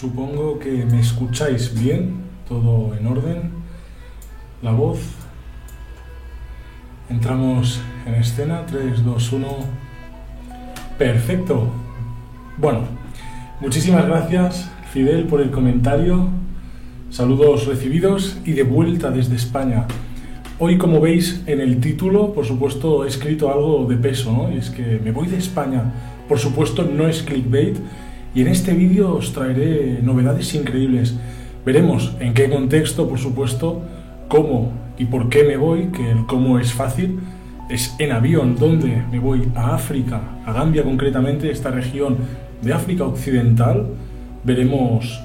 Supongo que me escucháis bien, todo en orden, la voz. Entramos en escena, 3, 2, 1. Perfecto. Bueno, muchísimas gracias Fidel por el comentario. Saludos recibidos y de vuelta desde España. Hoy, como veis en el título, por supuesto, he escrito algo de peso, ¿no? Y es que me voy de España. Por supuesto, no es clickbait. Y en este vídeo os traeré novedades increíbles. Veremos en qué contexto, por supuesto, cómo y por qué me voy, que el cómo es fácil. Es en avión, donde me voy a África, a Gambia concretamente, esta región de África Occidental. Veremos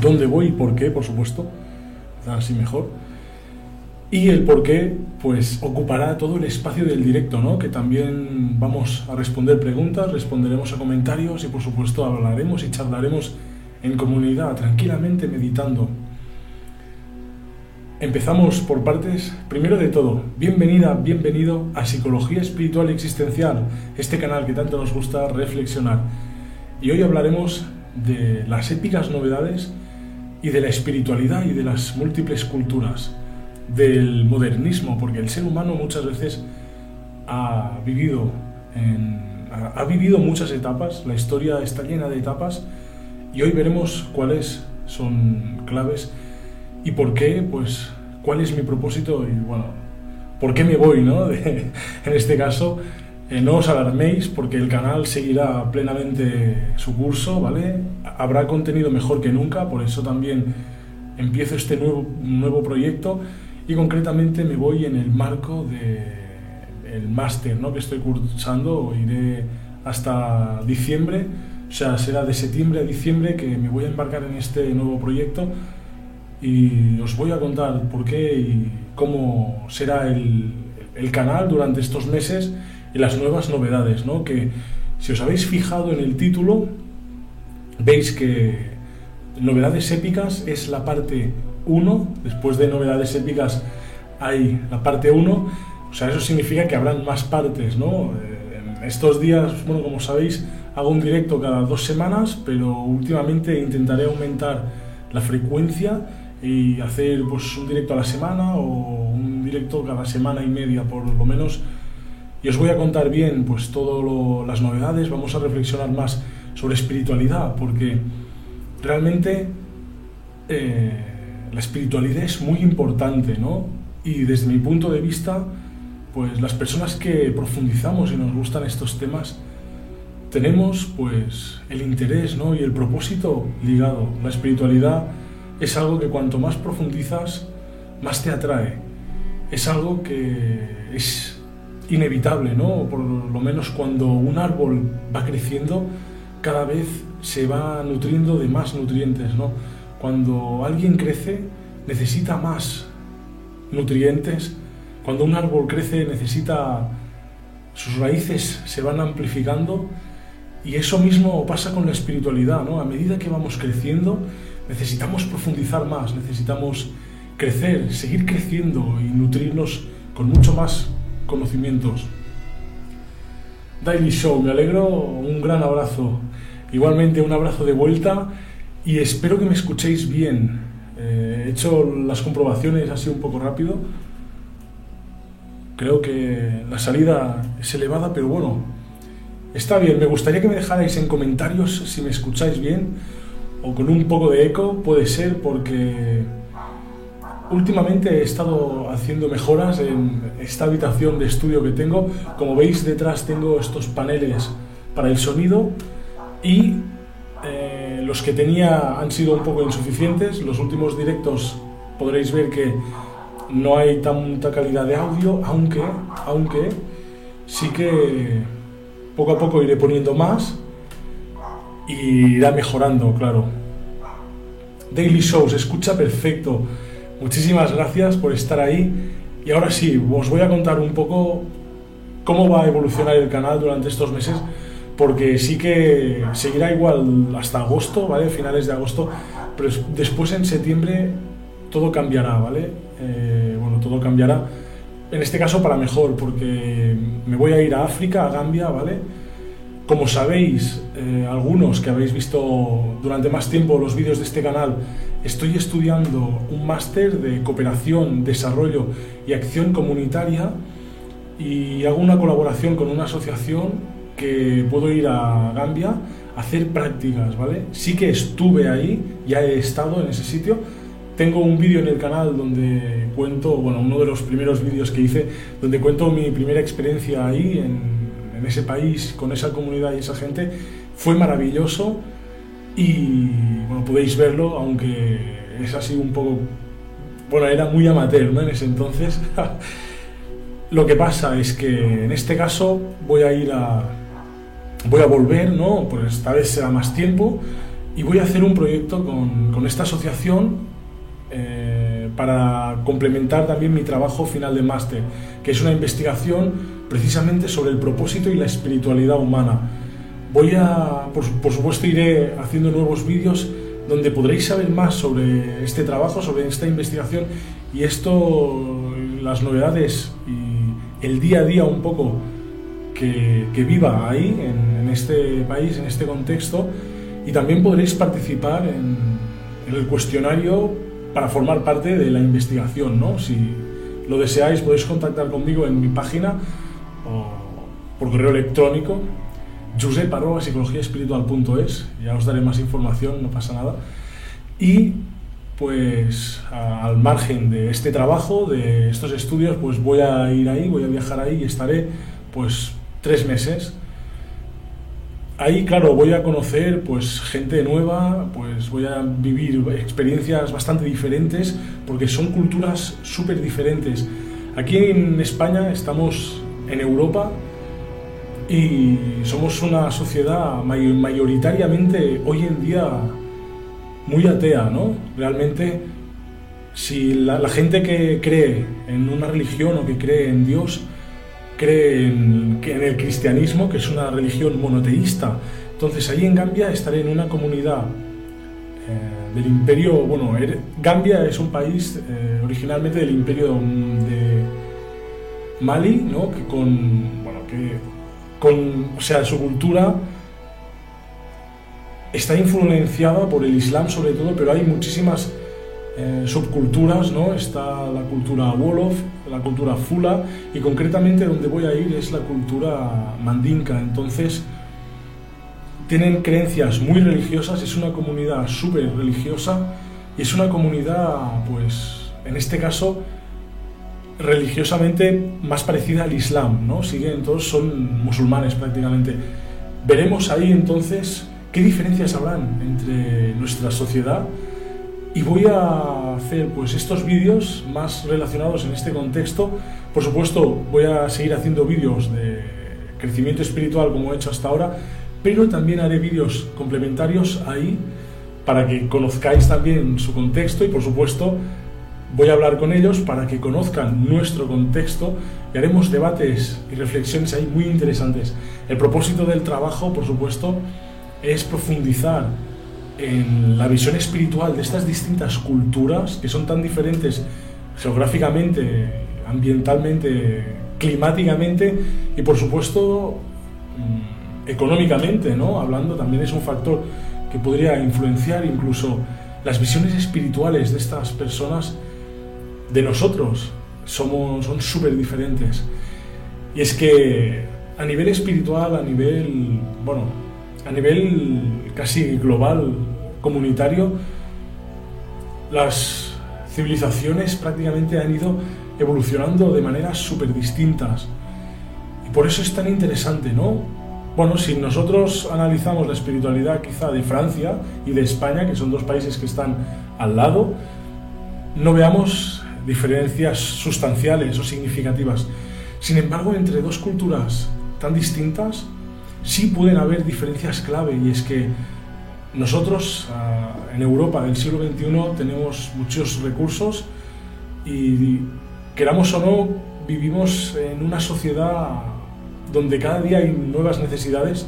dónde voy y por qué, por supuesto. Así mejor. Y el por qué, pues ocupará todo el espacio del directo, ¿no? Que también vamos a responder preguntas, responderemos a comentarios y por supuesto hablaremos y charlaremos en comunidad, tranquilamente meditando. Empezamos por partes. Primero de todo, bienvenida, bienvenido a Psicología Espiritual Existencial, este canal que tanto nos gusta reflexionar. Y hoy hablaremos de las épicas novedades y de la espiritualidad y de las múltiples culturas del modernismo, porque el ser humano muchas veces ha vivido, ha, vivido muchas etapas, la historia está llena de etapas y hoy veremos cuáles son claves y por qué, pues cuál es mi propósito y bueno, por qué me voy, ¿no? en este caso, eh, no os alarméis porque el canal seguirá plenamente su curso, ¿vale? Habrá contenido mejor que nunca, por eso también empiezo este nuevo, nuevo proyecto y concretamente me voy en el marco del máster ¿no? que estoy cursando, iré hasta diciembre, o sea, será de septiembre a diciembre que me voy a embarcar en este nuevo proyecto y os voy a contar por qué y cómo será el, el canal durante estos meses y las nuevas novedades, ¿no? que si os habéis fijado en el título, veis que Novedades épicas es la parte 1, después de novedades épicas hay la parte 1, o sea, eso significa que habrán más partes, ¿no? Eh, en estos días, bueno, como sabéis, hago un directo cada dos semanas, pero últimamente intentaré aumentar la frecuencia y hacer pues un directo a la semana o un directo cada semana y media por lo menos. Y os voy a contar bien pues todas las novedades. Vamos a reflexionar más sobre espiritualidad porque realmente eh, la espiritualidad es muy importante, ¿no? Y desde mi punto de vista, pues las personas que profundizamos y nos gustan estos temas, tenemos pues el interés, ¿no? Y el propósito ligado. La espiritualidad es algo que cuanto más profundizas, más te atrae. Es algo que es inevitable, ¿no? Por lo menos cuando un árbol va creciendo, cada vez se va nutriendo de más nutrientes, ¿no? Cuando alguien crece, necesita más nutrientes. Cuando un árbol crece, necesita. sus raíces se van amplificando. Y eso mismo pasa con la espiritualidad, ¿no? A medida que vamos creciendo, necesitamos profundizar más, necesitamos crecer, seguir creciendo y nutrirnos con mucho más conocimientos. Daily Show, me alegro, un gran abrazo. Igualmente un abrazo de vuelta y espero que me escuchéis bien. Eh, he hecho las comprobaciones así un poco rápido. Creo que la salida es elevada, pero bueno, está bien. Me gustaría que me dejarais en comentarios si me escucháis bien o con un poco de eco, puede ser porque últimamente he estado haciendo mejoras en esta habitación de estudio que tengo. Como veis detrás tengo estos paneles para el sonido y los que tenía han sido un poco insuficientes. Los últimos directos podréis ver que no hay tanta calidad de audio, aunque, aunque sí que poco a poco iré poniendo más y irá mejorando, claro. Daily Show se escucha perfecto. Muchísimas gracias por estar ahí. Y ahora sí, os voy a contar un poco cómo va a evolucionar el canal durante estos meses porque sí que seguirá igual hasta agosto, ¿vale? Finales de agosto, pero después en septiembre todo cambiará, ¿vale? Eh, bueno, todo cambiará. En este caso para mejor, porque me voy a ir a África, a Gambia, ¿vale? Como sabéis, eh, algunos que habéis visto durante más tiempo los vídeos de este canal, estoy estudiando un máster de cooperación, desarrollo y acción comunitaria y hago una colaboración con una asociación que puedo ir a Gambia a hacer prácticas, ¿vale? Sí que estuve ahí, ya he estado en ese sitio. Tengo un vídeo en el canal donde cuento, bueno, uno de los primeros vídeos que hice, donde cuento mi primera experiencia ahí, en, en ese país, con esa comunidad y esa gente. Fue maravilloso y, bueno, podéis verlo, aunque es así un poco, bueno, era muy amateur, ¿no? En ese entonces. Lo que pasa es que en este caso voy a ir a, voy a volver, ¿no? Pues esta vez será más tiempo y voy a hacer un proyecto con, con esta asociación eh, para complementar también mi trabajo final de máster, que es una investigación precisamente sobre el propósito y la espiritualidad humana. Voy a, por, por supuesto, iré haciendo nuevos vídeos donde podréis saber más sobre este trabajo, sobre esta investigación y esto, las novedades y el día a día un poco que, viva ahí, en, este país, en este contexto, y también podréis participar en, el cuestionario para formar parte de la investigación, ¿no? Si lo deseáis, podéis contactar conmigo en mi página o por correo electrónico josep.psicologiaespiritual.es ya os daré más información, no pasa nada. Y pues al margen de este trabajo, de estos estudios, pues voy a ir ahí, voy a viajar ahí y estaré pues tres meses. Ahí, claro, voy a conocer pues gente nueva, pues voy a vivir experiencias bastante diferentes, porque son culturas súper diferentes. Aquí en España estamos en Europa y somos una sociedad mayoritariamente hoy en día muy atea, ¿no? Realmente, si la, la gente que cree en una religión o que cree en Dios, cree en, en el cristianismo, que es una religión monoteísta. Entonces, ahí en Gambia estaré en una comunidad eh, del imperio, bueno, er, Gambia es un país eh, originalmente del imperio de Mali, ¿no? Que con, bueno, que con, o sea, su cultura está influenciada por el Islam sobre todo, pero hay muchísimas eh, subculturas, ¿no? Está la cultura Wolof, la cultura Fula y concretamente donde voy a ir es la cultura mandinka. Entonces, tienen creencias muy religiosas, es una comunidad súper religiosa y es una comunidad, pues, en este caso, religiosamente más parecida al Islam, ¿no? Siguen, todos son musulmanes prácticamente. Veremos ahí entonces qué diferencias habrán entre nuestra sociedad y voy a hacer pues estos vídeos más relacionados en este contexto. Por supuesto, voy a seguir haciendo vídeos de crecimiento espiritual como he hecho hasta ahora, pero también haré vídeos complementarios ahí para que conozcáis también su contexto y por supuesto voy a hablar con ellos para que conozcan nuestro contexto y haremos debates y reflexiones ahí muy interesantes. El propósito del trabajo, por supuesto, es profundizar en la visión espiritual de estas distintas culturas que son tan diferentes geográficamente, ambientalmente, climáticamente y por supuesto mm, económicamente, ¿no? Hablando también es un factor que podría influenciar incluso las visiones espirituales de estas personas de nosotros somos son súper diferentes. Y es que a nivel espiritual, a nivel, bueno, a nivel casi global, comunitario, las civilizaciones prácticamente han ido evolucionando de maneras súper distintas. Y por eso es tan interesante, ¿no? Bueno, si nosotros analizamos la espiritualidad quizá de Francia y de España, que son dos países que están al lado, no veamos diferencias sustanciales o significativas. Sin embargo, entre dos culturas tan distintas, sí pueden haber diferencias clave y es que nosotros ah, en Europa del siglo XXI tenemos muchos recursos y queramos o no vivimos en una sociedad donde cada día hay nuevas necesidades,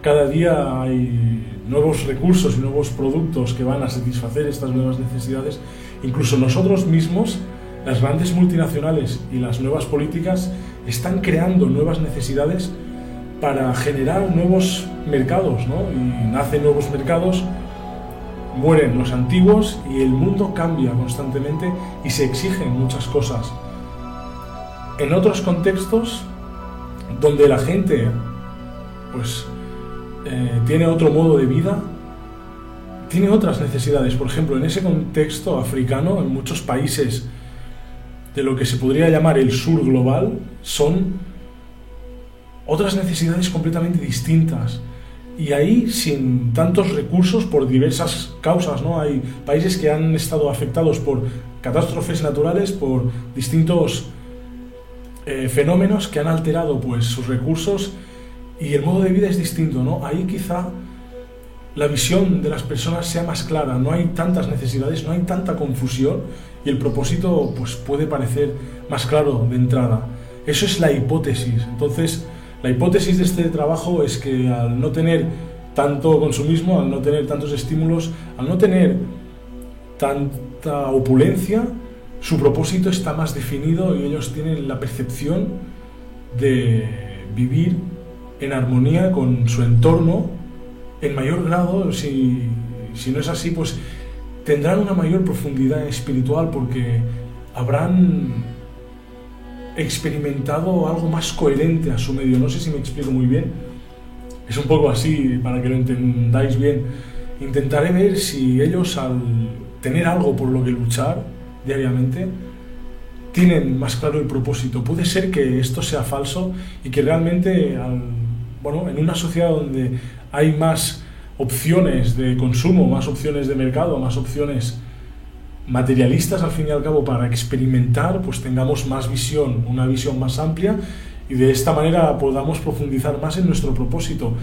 cada día hay nuevos recursos y nuevos productos que van a satisfacer estas nuevas necesidades. Incluso nosotros mismos, las grandes multinacionales y las nuevas políticas están creando nuevas necesidades para generar nuevos mercados, ¿no? Y nacen nuevos mercados, mueren los antiguos y el mundo cambia constantemente y se exigen muchas cosas. En otros contextos, donde la gente, pues, eh, tiene otro modo de vida, tiene otras necesidades. Por ejemplo, en ese contexto africano, en muchos países de lo que se podría llamar el sur global, son otras necesidades completamente distintas. Y ahí, sin tantos recursos, por diversas causas, ¿no? Hay países que han estado afectados por catástrofes naturales, por distintos eh, fenómenos que han alterado pues, sus recursos y el modo de vida es distinto, ¿no? Ahí quizá la visión de las personas sea más clara, no hay tantas necesidades, no hay tanta confusión y el propósito pues, puede parecer más claro de entrada. Eso es la hipótesis. Entonces, la hipótesis de este trabajo es que al no tener tanto consumismo, al no tener tantos estímulos, al no tener tanta opulencia, su propósito está más definido y ellos tienen la percepción de vivir en armonía con su entorno en mayor grado, si, si no es así, pues tendrán una mayor profundidad espiritual porque habrán experimentado algo más coherente a su medio. No sé si me explico muy bien. Es un poco así, para que lo entendáis bien. Intentaré ver si ellos al tener algo por lo que luchar diariamente, tienen más claro el propósito. Puede ser que esto sea falso y que realmente, bueno, en una sociedad donde hay más opciones de consumo, más opciones de mercado, más opciones materialistas al fin y al cabo para experimentar, pues tengamos más visión, una visión más amplia y de esta manera podamos profundizar más en nuestro propósito,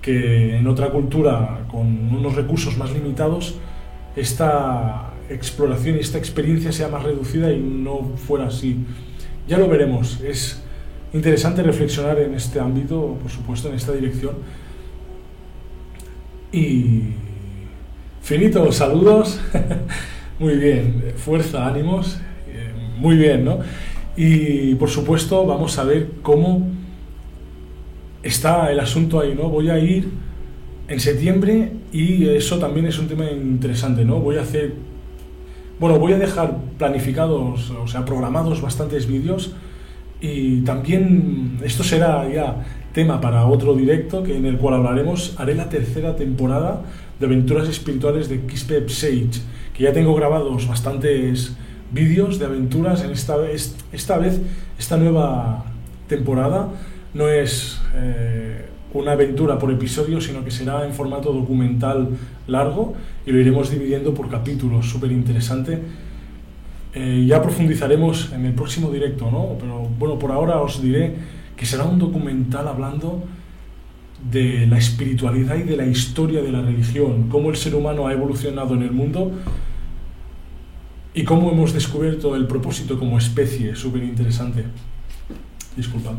que en otra cultura con unos recursos más limitados, esta exploración y esta experiencia sea más reducida y no fuera así. Ya lo veremos, es interesante reflexionar en este ámbito, por supuesto, en esta dirección. Y finito, saludos. Muy bien, fuerza, ánimos, eh, muy bien, ¿no? Y por supuesto vamos a ver cómo está el asunto ahí, ¿no? Voy a ir en septiembre y eso también es un tema interesante, ¿no? Voy a hacer, bueno, voy a dejar planificados, o sea, programados bastantes vídeos y también esto será ya tema para otro directo que en el cual hablaremos, haré la tercera temporada de aventuras espirituales de Kispep Sage que ya tengo grabados bastantes vídeos de aventuras en esta vez, esta vez, esta nueva temporada no es eh, una aventura por episodio, sino que será en formato documental largo y lo iremos dividiendo por capítulos, súper interesante. Eh, ya profundizaremos en el próximo directo, ¿no? Pero bueno, por ahora os diré que será un documental hablando de la espiritualidad y de la historia de la religión, cómo el ser humano ha evolucionado en el mundo y cómo hemos descubierto el propósito como especie, súper interesante. Disculpad.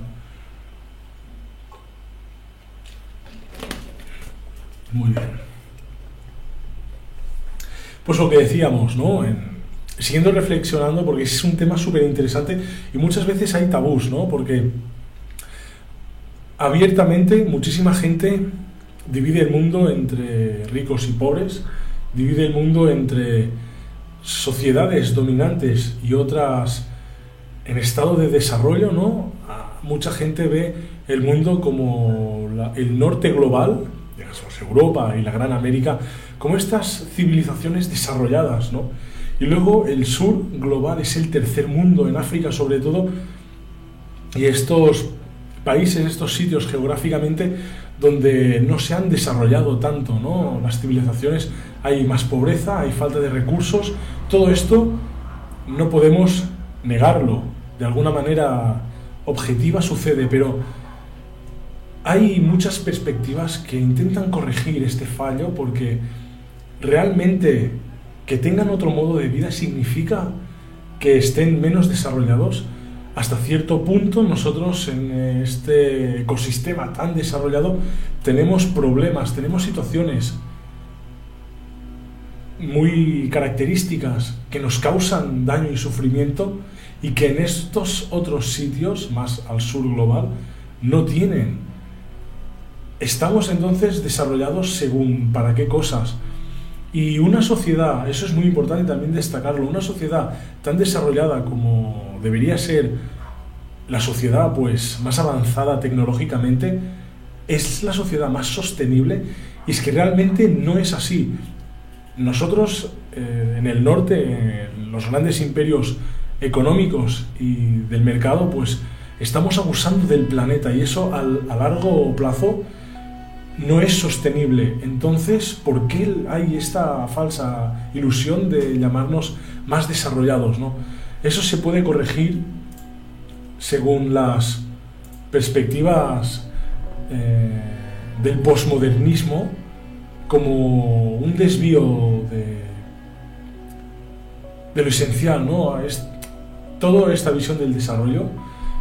Muy bien. Pues lo que decíamos, ¿no? siguiendo reflexionando, porque es un tema súper interesante y muchas veces hay tabús, ¿no? Porque abiertamente muchísima gente divide el mundo entre ricos y pobres, divide el mundo entre sociedades dominantes y otras en estado de desarrollo, ¿no? Mucha gente ve el mundo como el norte global, Europa y la Gran América, como estas civilizaciones desarrolladas, ¿no? Y luego el sur global es el tercer mundo, en África sobre todo, y estos países, estos sitios geográficamente donde no se han desarrollado tanto, ¿no? Las civilizaciones, hay más pobreza, hay falta de recursos, todo esto no podemos negarlo, de alguna manera objetiva sucede, pero hay muchas perspectivas que intentan corregir este fallo porque realmente que tengan otro modo de vida significa que estén menos desarrollados hasta cierto punto nosotros en este ecosistema tan desarrollado tenemos problemas, tenemos situaciones muy características que nos causan daño y sufrimiento y que en estos otros sitios, más al sur global, no tienen estamos entonces desarrollados según para qué cosas. Y una sociedad, eso es muy importante también destacarlo, una sociedad tan desarrollada como debería ser la sociedad pues más avanzada tecnológicamente, es la sociedad más sostenible y es que realmente no es así. Nosotros eh, en el norte, los grandes imperios económicos y del mercado, pues estamos abusando del planeta y eso al, a largo plazo no es sostenible. Entonces, ¿por qué hay esta falsa ilusión de llamarnos más desarrollados? ¿no? Eso se puede corregir según las perspectivas eh, del posmodernismo como un desvío de, de lo esencial, ¿no? Toda esta visión del desarrollo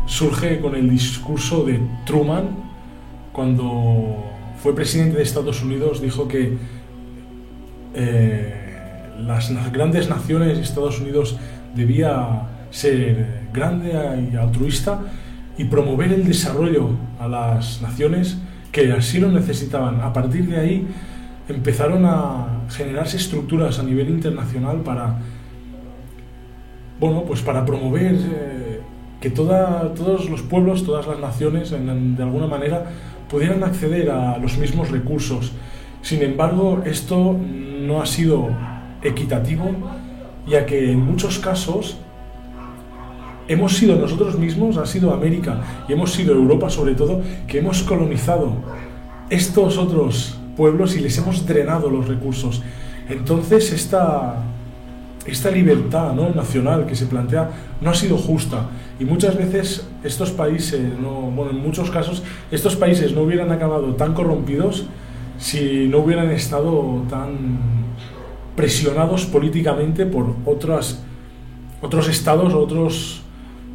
surge con el discurso de Truman cuando fue presidente de Estados Unidos, dijo que eh, las grandes naciones, Estados Unidos debía ser grande y altruista y promover el desarrollo a las naciones que así lo necesitaban. A partir de ahí empezaron a generarse estructuras a nivel internacional para, bueno, pues para promover eh, que toda, todos los pueblos, todas las naciones, de alguna manera, pudieran acceder a los mismos recursos. Sin embargo, esto no ha sido equitativo, ya que en muchos casos hemos sido nosotros mismos, ha sido América y hemos sido Europa sobre todo, que hemos colonizado estos otros pueblos y les hemos drenado los recursos. Entonces esta, esta libertad ¿no? nacional que se plantea no ha sido justa y muchas veces estos países, no, bueno, en muchos casos, estos países no hubieran acabado tan corrompidos si no hubieran estado tan presionados políticamente por otras, otros estados, otros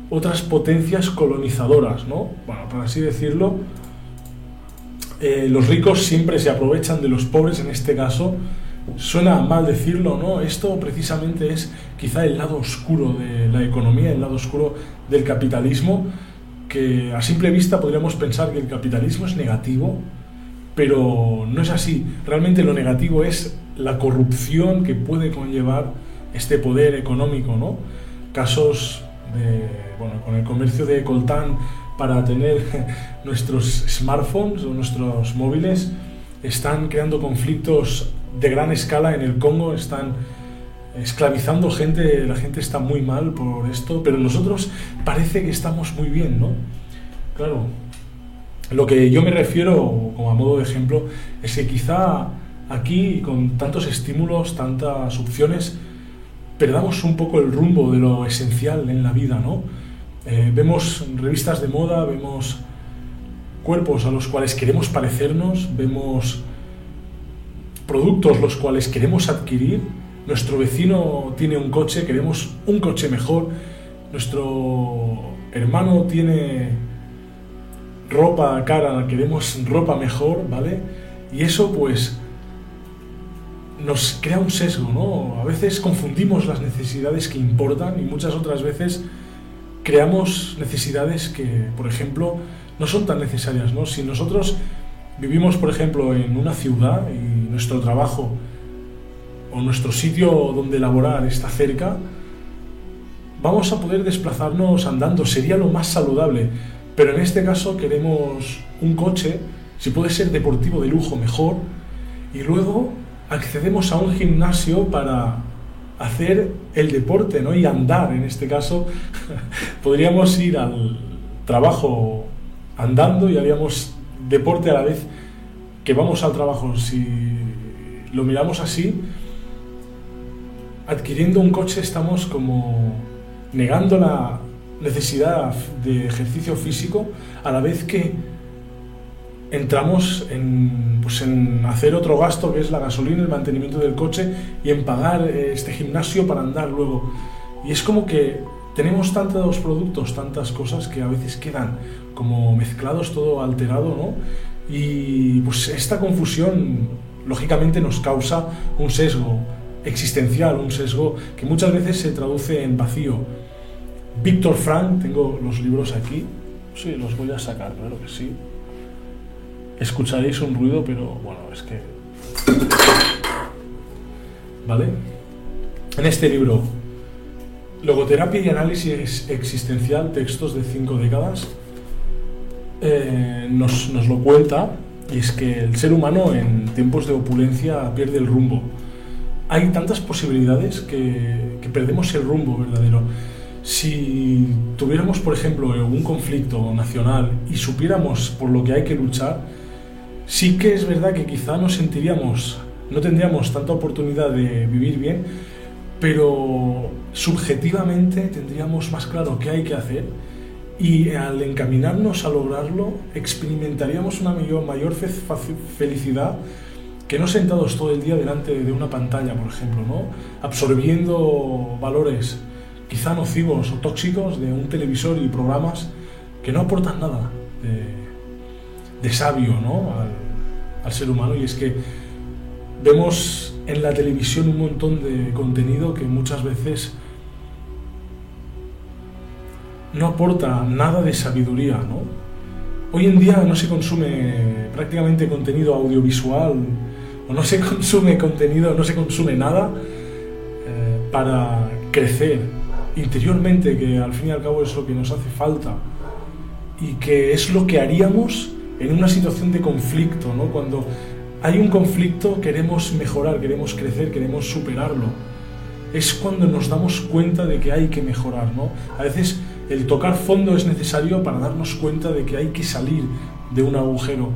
otras potencias colonizadoras, ¿no? Bueno, por así decirlo, eh, los ricos siempre se aprovechan de los pobres, en este caso, suena mal decirlo, ¿no? Esto precisamente es quizá el lado oscuro de la economía, el lado oscuro del capitalismo, que a simple vista podríamos pensar que el capitalismo es negativo, pero no es así. Realmente lo negativo es la corrupción que puede conllevar este poder económico, ¿no? Casos bueno, con el comercio de coltán para tener nuestros smartphones o nuestros móviles, están creando conflictos de gran escala en el Congo, están esclavizando gente, la gente está muy mal por esto, pero nosotros parece que estamos muy bien, ¿no? Claro, lo que yo me refiero, como a modo de ejemplo, es que quizá aquí, con tantos estímulos, tantas opciones, perdamos un poco el rumbo de lo esencial en la vida, ¿no? Eh, vemos revistas de moda, vemos cuerpos a los cuales queremos parecernos, vemos productos los cuales queremos adquirir, nuestro vecino tiene un coche, queremos un coche mejor, nuestro hermano tiene ropa cara, queremos ropa mejor, ¿vale? Y eso pues nos crea un sesgo, ¿no? A veces confundimos las necesidades que importan y muchas otras veces creamos necesidades que, por ejemplo, no son tan necesarias, ¿no? Si nosotros vivimos, por ejemplo, en una ciudad y nuestro trabajo o nuestro sitio donde laborar está cerca, vamos a poder desplazarnos andando, sería lo más saludable, pero en este caso queremos un coche, si puede ser deportivo de lujo mejor, y luego accedemos a un gimnasio para hacer el deporte, ¿no? Y andar, en este caso, podríamos ir al trabajo andando y haríamos deporte a la vez que vamos al trabajo. Si lo miramos así, adquiriendo un coche estamos como negando la necesidad de ejercicio físico a la vez que entramos en, pues en hacer otro gasto que es la gasolina, el mantenimiento del coche y en pagar eh, este gimnasio para andar luego. Y es como que tenemos tantos productos, tantas cosas que a veces quedan como mezclados, todo alterado, ¿no? Y pues esta confusión lógicamente nos causa un sesgo existencial, un sesgo que muchas veces se traduce en vacío. Víctor Frank, tengo los libros aquí, sí, los voy a sacar, claro que sí. Escucharéis un ruido, pero bueno, es que... ¿Vale? En este libro, Logoterapia y Análisis Existencial, textos de cinco décadas, eh, nos, nos lo cuenta, y es que el ser humano en tiempos de opulencia pierde el rumbo. Hay tantas posibilidades que, que perdemos el rumbo verdadero. Si tuviéramos, por ejemplo, un conflicto nacional y supiéramos por lo que hay que luchar, sí que es verdad que quizá nos sentiríamos, no tendríamos tanta oportunidad de vivir bien, pero subjetivamente tendríamos más claro qué hay que hacer y al encaminarnos a lograrlo experimentaríamos una mayor, felicidad que no sentados todo el día delante de una pantalla, por ejemplo, ¿no? absorbiendo valores quizá nocivos o tóxicos de un televisor y programas que no aportan nada de, sabio ¿no? al, ser humano y es que vemos en la televisión un montón de contenido que muchas veces no aporta nada de sabiduría, ¿no? Hoy en día no se consume prácticamente contenido audiovisual o no se consume contenido, no se consume nada eh, para crecer interiormente, que al fin y al cabo es lo que nos hace falta y que es lo que haríamos en una situación de conflicto, ¿no? Cuando hay un conflicto queremos mejorar, queremos crecer, queremos superarlo. Es cuando nos damos cuenta de que hay que mejorar, ¿no? A veces el tocar fondo es necesario para darnos cuenta de que hay que salir de un agujero.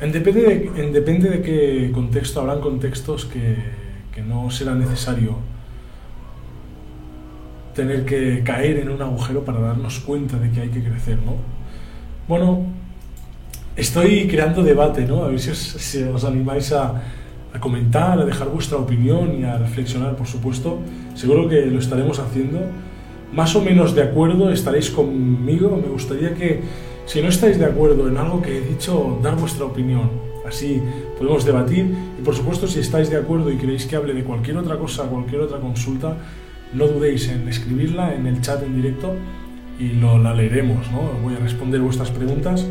En depende de, depende de qué contexto, habrán contextos que, que no será necesario tener que caer en un agujero para darnos cuenta de que hay que crecer, ¿no? Bueno, estoy creando debate, ¿no? A ver si os, animáis a, a, comentar, a dejar vuestra opinión y a reflexionar, por supuesto. Seguro que lo estaremos haciendo más o menos de acuerdo estaréis conmigo. Me gustaría que, si no estáis de acuerdo en algo que he dicho, dar vuestra opinión. Así podemos debatir y por supuesto si estáis de acuerdo y queréis que hable de cualquier otra cosa, cualquier otra consulta, no dudéis en escribirla en el chat en directo y lo, la leeremos, ¿no? Voy a responder vuestras preguntas.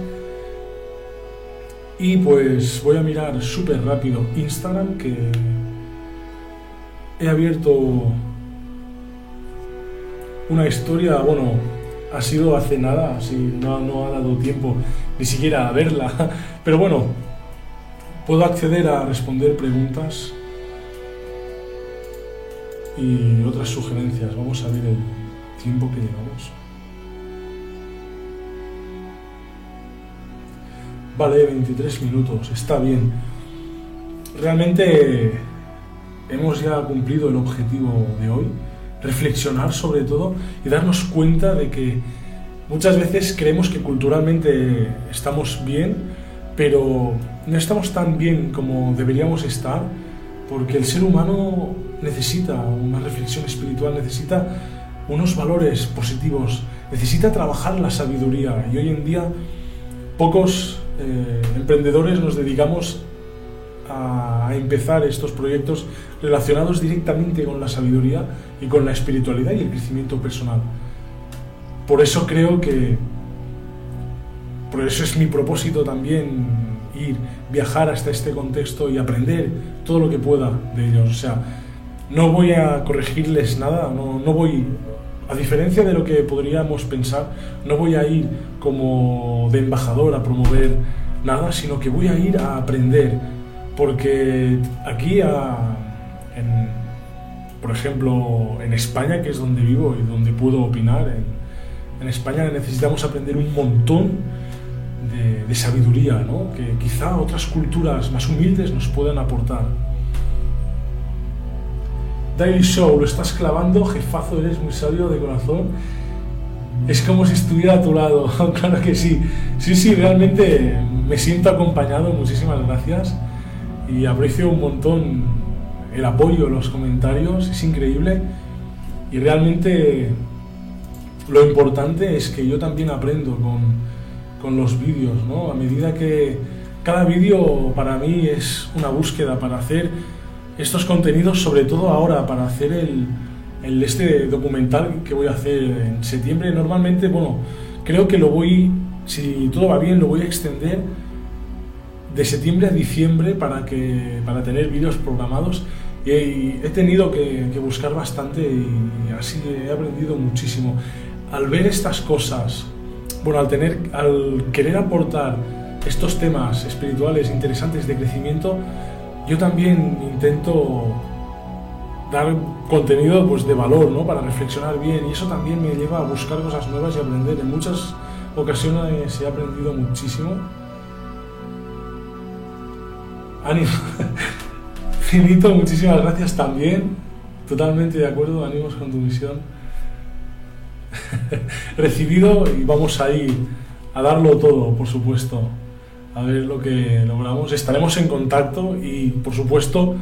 Y pues voy a mirar súper rápido Instagram que he abierto una historia, bueno, ha sido hace nada, así no, no ha dado tiempo ni siquiera a verla, pero bueno, puedo acceder a responder preguntas y otras sugerencias. Vamos a ver el tiempo que llevamos. Vale, 23 minutos, está bien. Realmente hemos ya cumplido el objetivo de hoy reflexionar sobre todo y darnos cuenta de que muchas veces creemos que culturalmente estamos bien, pero no estamos tan bien como deberíamos estar, porque el ser humano necesita una reflexión espiritual, necesita unos valores positivos, necesita trabajar la sabiduría y hoy en día pocos eh, emprendedores nos dedicamos a, empezar estos proyectos relacionados directamente con la sabiduría y con la espiritualidad y el crecimiento personal. Por eso creo que, por eso es mi propósito también ir, viajar hasta este contexto y aprender todo lo que pueda de ellos. O sea, no voy a corregirles nada, no, no voy, a diferencia de lo que podríamos pensar, no voy a ir como de embajador a promover nada, sino que voy a ir a aprender, porque aquí, por ejemplo, en España, que es donde vivo y donde puedo opinar, en, España necesitamos aprender un montón de, sabiduría, ¿no? que quizá otras culturas más humildes nos puedan aportar. Daily Show, lo estás clavando, jefazo, eres muy sabio de corazón. Es como si estuviera a tu lado, claro que sí. Sí, sí, realmente me siento acompañado, muchísimas gracias y aprecio un montón el apoyo, los comentarios, es increíble y realmente lo importante es que yo también aprendo con, con los vídeos, ¿no? A medida que cada vídeo para mí es una búsqueda para hacer estos contenidos, sobre todo ahora para hacer el, el este documental que voy a hacer en septiembre. Normalmente, bueno, creo que lo voy si todo va bien, lo voy a extender de septiembre a diciembre para, que, para tener vídeos programados. Y he tenido que, buscar bastante y así he aprendido muchísimo. Al ver estas cosas, bueno, al, tener, al querer aportar estos temas espirituales interesantes de crecimiento, yo también intento dar contenido pues, de valor, ¿no? Para reflexionar bien y eso también me lleva a buscar cosas nuevas y aprender. En muchas ocasiones he aprendido muchísimo. Ánimo. Finito, muchísimas gracias también. Totalmente de acuerdo, ánimos con tu misión. Recibido y vamos a ir a darlo todo, por supuesto. A ver lo que logramos. Estaremos en contacto y, por supuesto,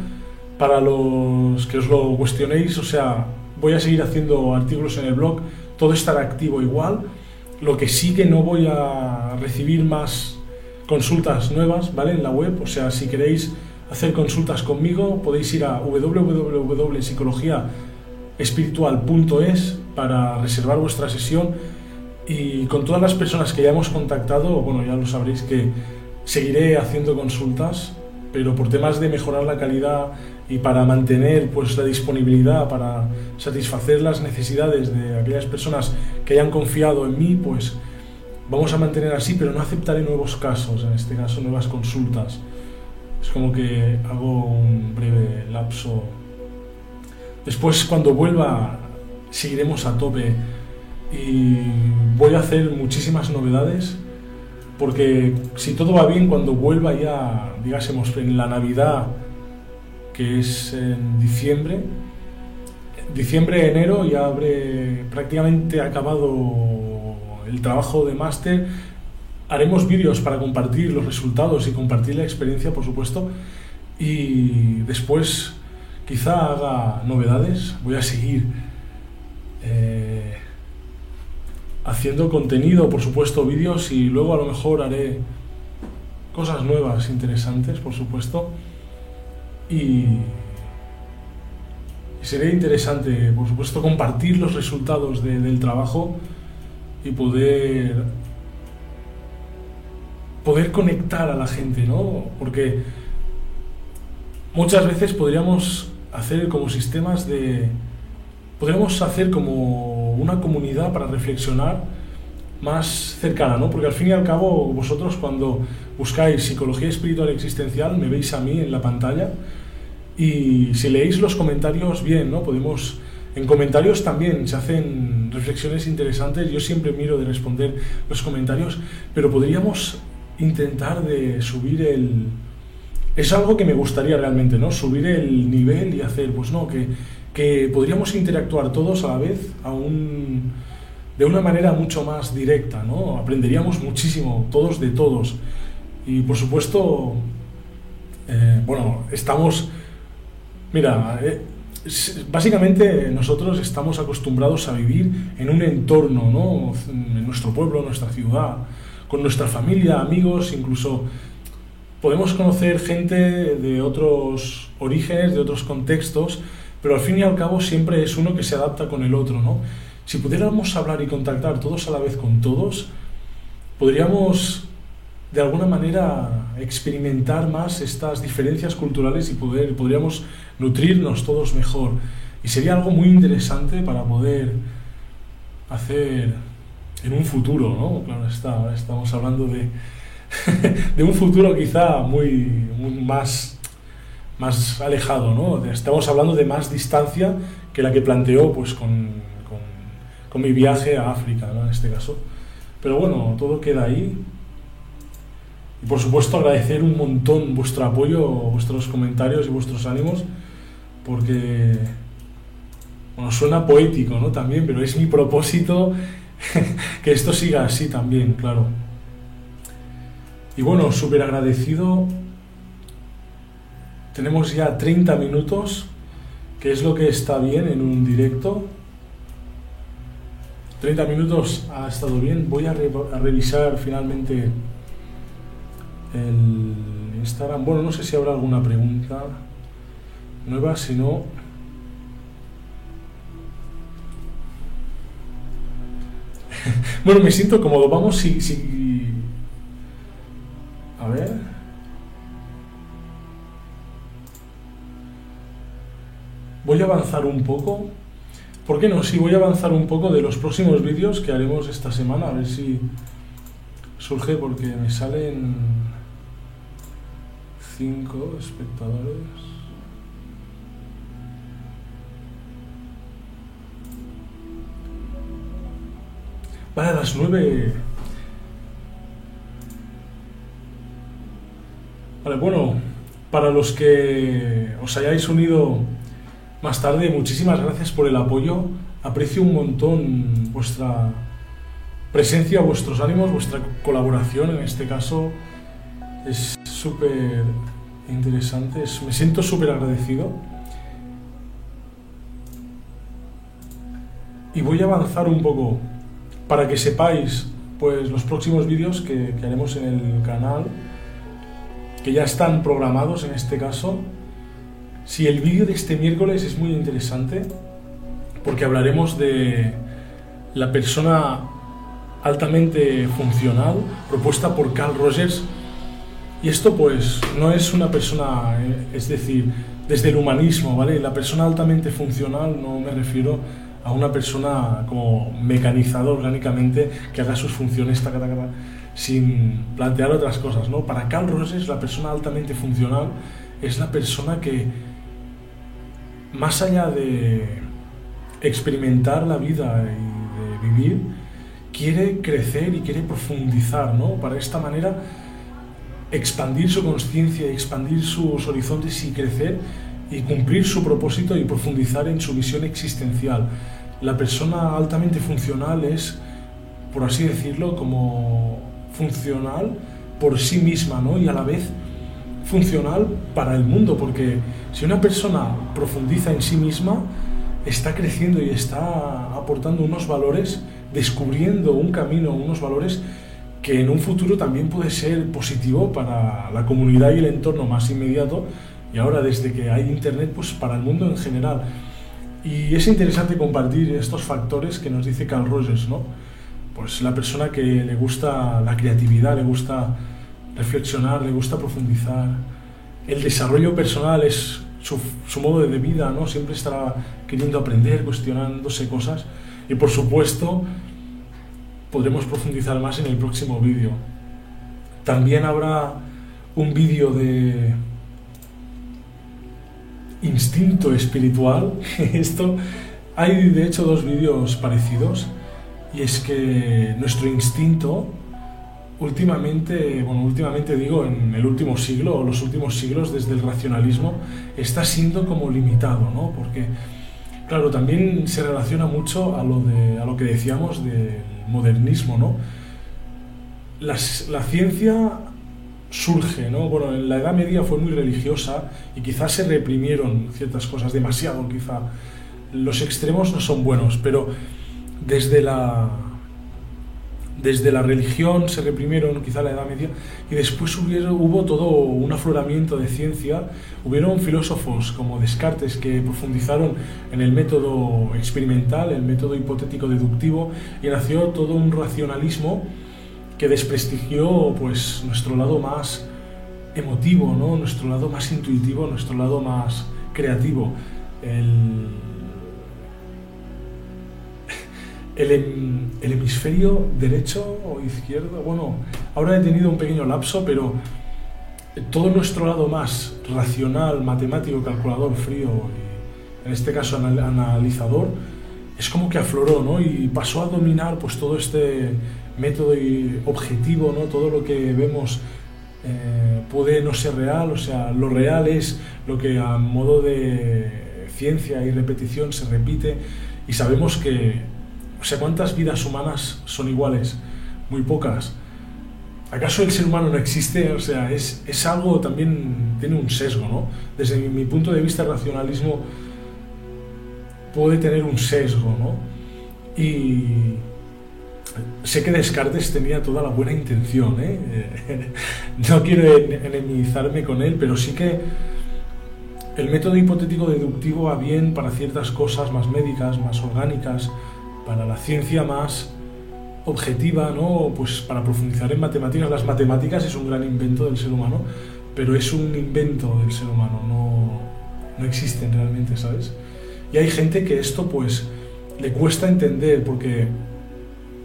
para los que os lo cuestionéis, o sea, voy a seguir haciendo artículos en el blog, todo estará activo igual. Lo que sí que no voy a recibir más consultas nuevas, ¿vale? En la web, o sea, si queréis hacer consultas conmigo, podéis ir a www.psicologiaespiritual.es para reservar vuestra sesión y con todas las personas que ya hemos contactado, bueno, ya lo sabréis que seguiré haciendo consultas, pero por temas de mejorar la calidad y para mantener pues la disponibilidad para satisfacer las necesidades de aquellas personas que hayan confiado en mí, pues vamos a mantener así, pero no aceptaré nuevos casos, en este caso nuevas consultas. Es como que hago un breve lapso. Después, cuando vuelva, seguiremos a tope y voy a hacer muchísimas novedades porque si todo va bien, cuando vuelva ya, digásemos, en la Navidad, que es en diciembre, diciembre, enero, ya habré prácticamente acabado el trabajo de máster haremos vídeos para compartir los resultados y compartir la experiencia, por supuesto. Y después quizá haga novedades. Voy a seguir eh, haciendo contenido, por supuesto, vídeos y luego a lo mejor haré cosas nuevas, interesantes, por supuesto. Y, sería interesante, por supuesto, compartir los resultados del trabajo y poder poder conectar a la gente, ¿no? Porque muchas veces podríamos hacer como sistemas de... Podríamos hacer como una comunidad para reflexionar más cercana, ¿no? Porque al fin y al cabo vosotros cuando buscáis psicología espiritual existencial me veis a mí en la pantalla y si leéis los comentarios bien, ¿no? Podemos en comentarios también se hacen reflexiones interesantes, yo siempre miro de responder los comentarios, pero podríamos intentar de subir el... Es algo que me gustaría realmente, ¿no? Subir el nivel y hacer, pues no, que, que podríamos interactuar todos a la vez a un, de una manera mucho más directa, ¿no? Aprenderíamos muchísimo, todos de todos. Y por supuesto, eh, bueno, estamos... Mira, eh, básicamente nosotros estamos acostumbrados a vivir en un entorno, ¿no? En nuestro pueblo, nuestra ciudad, con nuestra familia, amigos, incluso podemos conocer gente de otros orígenes, de otros contextos, pero al fin y al cabo siempre es uno que se adapta con el otro, ¿no? Si pudiéramos hablar y contactar todos a la vez con todos, podríamos de alguna manera experimentar más estas diferencias culturales y poder, podríamos nutrirnos todos mejor. Y sería algo muy interesante para poder hacer en un futuro, ¿no? Claro, está, estamos hablando de, de un futuro quizá muy, más, más alejado, ¿no? Estamos hablando de más distancia que la que planteó pues, con, con, con mi viaje a África, ¿no? En este caso. Pero bueno, todo queda ahí. Y por supuesto agradecer un montón vuestro apoyo, vuestros comentarios y vuestros ánimos, porque, bueno, suena poético, ¿no? También, pero es mi propósito que esto siga así también, claro. Y bueno, súper agradecido. Tenemos ya 30 minutos, que es lo que está bien en un directo. 30 minutos ha estado bien. Voy a, revisar finalmente el Instagram. Bueno, no sé si habrá alguna pregunta nueva, si no... bueno, me siento cómodo. Vamos, si, si, A ver. Voy a avanzar un poco. ¿Por qué no? Sí, voy a avanzar un poco de los próximos vídeos que haremos esta semana. A ver si surge porque me salen 5 espectadores. Vale, a las 9. Vale, bueno, para los que os hayáis unido más tarde, muchísimas gracias por el apoyo. Aprecio un montón vuestra presencia, vuestros ánimos, vuestra colaboración en este caso. Es súper interesante, me siento súper agradecido. Y voy a avanzar un poco para que sepáis pues los próximos vídeos que, haremos en el canal, que ya están programados en este caso. Si el vídeo de este miércoles es muy interesante, porque hablaremos de la persona altamente funcional propuesta por Carl Rogers. Y esto pues no es una persona, eh, es decir, desde el humanismo, ¿vale? La persona altamente funcional no me refiero a una persona como mecanizada orgánicamente que haga sus funciones sin plantear otras cosas. ¿no? Para Carl Rogers, la persona altamente funcional es la persona que, más allá de experimentar la vida y de vivir, quiere crecer y quiere profundizar, ¿no? Para esta manera expandir su conciencia, expandir sus horizontes y crecer y cumplir su propósito y profundizar en su misión existencial. La persona altamente funcional es, por así decirlo, como funcional por sí misma, ¿no? Y a la vez funcional para el mundo, porque si una persona profundiza en sí misma, está creciendo y está aportando unos valores, descubriendo un camino, unos valores que en un futuro también puede ser positivo para la comunidad y el entorno más inmediato, y ahora desde que hay Internet, pues para el mundo en general. Y es interesante compartir estos factores que nos dice Carl Rogers, ¿no? Pues la persona que le gusta la creatividad, le gusta reflexionar, le gusta profundizar. El desarrollo personal es su, su modo de vida, ¿no? Siempre estará queriendo aprender, cuestionándose cosas. Y por supuesto, podremos profundizar más en el próximo vídeo. También habrá un vídeo de instinto espiritual. Esto hay de hecho dos vídeos parecidos y es que nuestro instinto últimamente, bueno, últimamente digo en el último siglo o los últimos siglos desde el racionalismo está siendo como limitado, ¿no? Porque claro, también se relaciona mucho a lo de a lo que decíamos del modernismo, ¿no? la ciencia surge, ¿no? Bueno, en la Edad Media fue muy religiosa y quizás se reprimieron ciertas cosas demasiado, quizá. Los extremos no son buenos, pero desde la desde la religión se reprimieron quizá la Edad Media y después hubo todo un afloramiento de ciencia. Hubieron filósofos como Descartes que profundizaron en el método experimental, el método hipotético deductivo y nació todo un racionalismo que desprestigió pues nuestro lado más emotivo, ¿no? nuestro lado más intuitivo, nuestro lado más creativo. El, hemisferio derecho o izquierdo, bueno, ahora he tenido un pequeño lapso, pero todo nuestro lado más racional, matemático, calculador, frío en este caso analizador, es como que afloró, ¿no? Y pasó a dominar pues todo este método y objetivo, ¿no? Todo lo que vemos eh, puede no ser real, o sea, lo real es lo que a modo de ciencia y repetición se repite y sabemos que, o sea, ¿cuántas vidas humanas son iguales? Muy pocas. ¿Acaso el ser humano no existe? O sea, es, es algo también, tiene un sesgo, ¿no? Desde mi, punto de vista, el racionalismo puede tener un sesgo, ¿no? Y, sé que Descartes tenía toda la buena intención, ¿eh? no quiero enemizarme con él, pero sí que el método hipotético deductivo va bien para ciertas cosas más médicas, más orgánicas, para la ciencia más objetiva, ¿no? Pues para profundizar en matemáticas, las matemáticas es un gran invento del ser humano, pero es un invento del ser humano, no, no existen realmente, ¿sabes? Y hay gente que esto pues le cuesta entender porque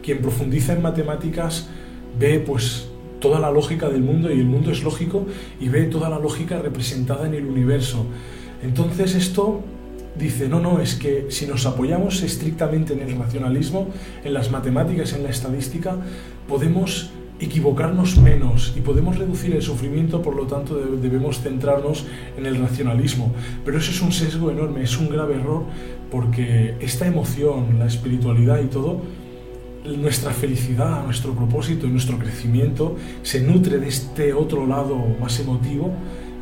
quien profundiza en matemáticas ve pues toda la lógica del mundo y el mundo es lógico y ve toda la lógica representada en el universo. Entonces esto dice, no, no, es que si nos apoyamos estrictamente en el racionalismo, en las matemáticas, en la estadística, podemos equivocarnos menos y podemos reducir el sufrimiento, por lo tanto debemos centrarnos en el racionalismo. Pero eso es un sesgo enorme, es un grave error porque esta emoción, la espiritualidad y todo, nuestra felicidad, nuestro propósito y nuestro crecimiento se nutre de este otro lado más emotivo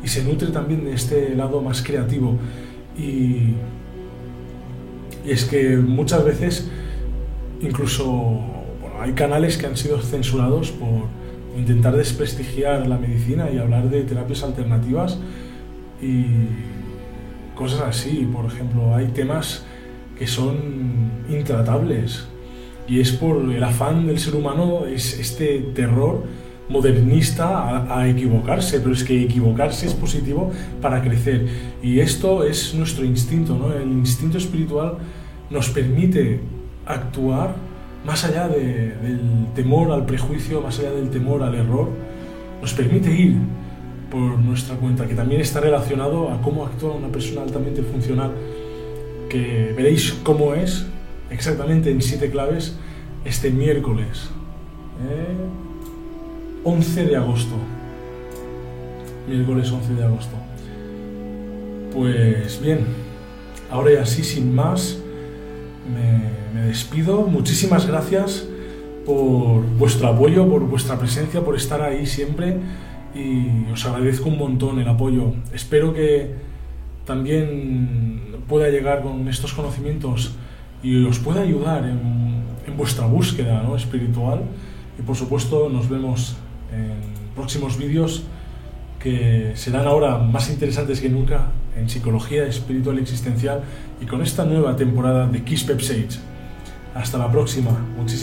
y se nutre también de este lado más creativo. Y, es que muchas veces incluso hay canales que han sido censurados por intentar desprestigiar la medicina y hablar de terapias alternativas y cosas así. Por ejemplo, hay temas que son intratables y es por el afán del ser humano, es este terror modernista a, equivocarse, pero es que equivocarse es positivo para crecer. Y esto es nuestro instinto, ¿no? El instinto espiritual nos permite actuar más allá del temor al prejuicio, más allá del temor al error, nos permite ir por nuestra cuenta, que también está relacionado a cómo actúa una persona altamente funcional, que veréis cómo es exactamente en siete claves este miércoles, 11 ¿eh? de agosto. Miércoles 11 de agosto. Pues bien, ahora ya sí, sin más, me, despido. Muchísimas gracias por vuestro apoyo, por vuestra presencia, por estar ahí siempre y os agradezco un montón el apoyo. Espero que también pueda llegar con estos conocimientos y os pueda ayudar en, vuestra búsqueda espiritual. Y por supuesto nos vemos en próximos vídeos que serán ahora más interesantes que nunca en psicología espiritual existencial y con esta nueva temporada de Kiss Pep. Hasta la próxima. Muchísimas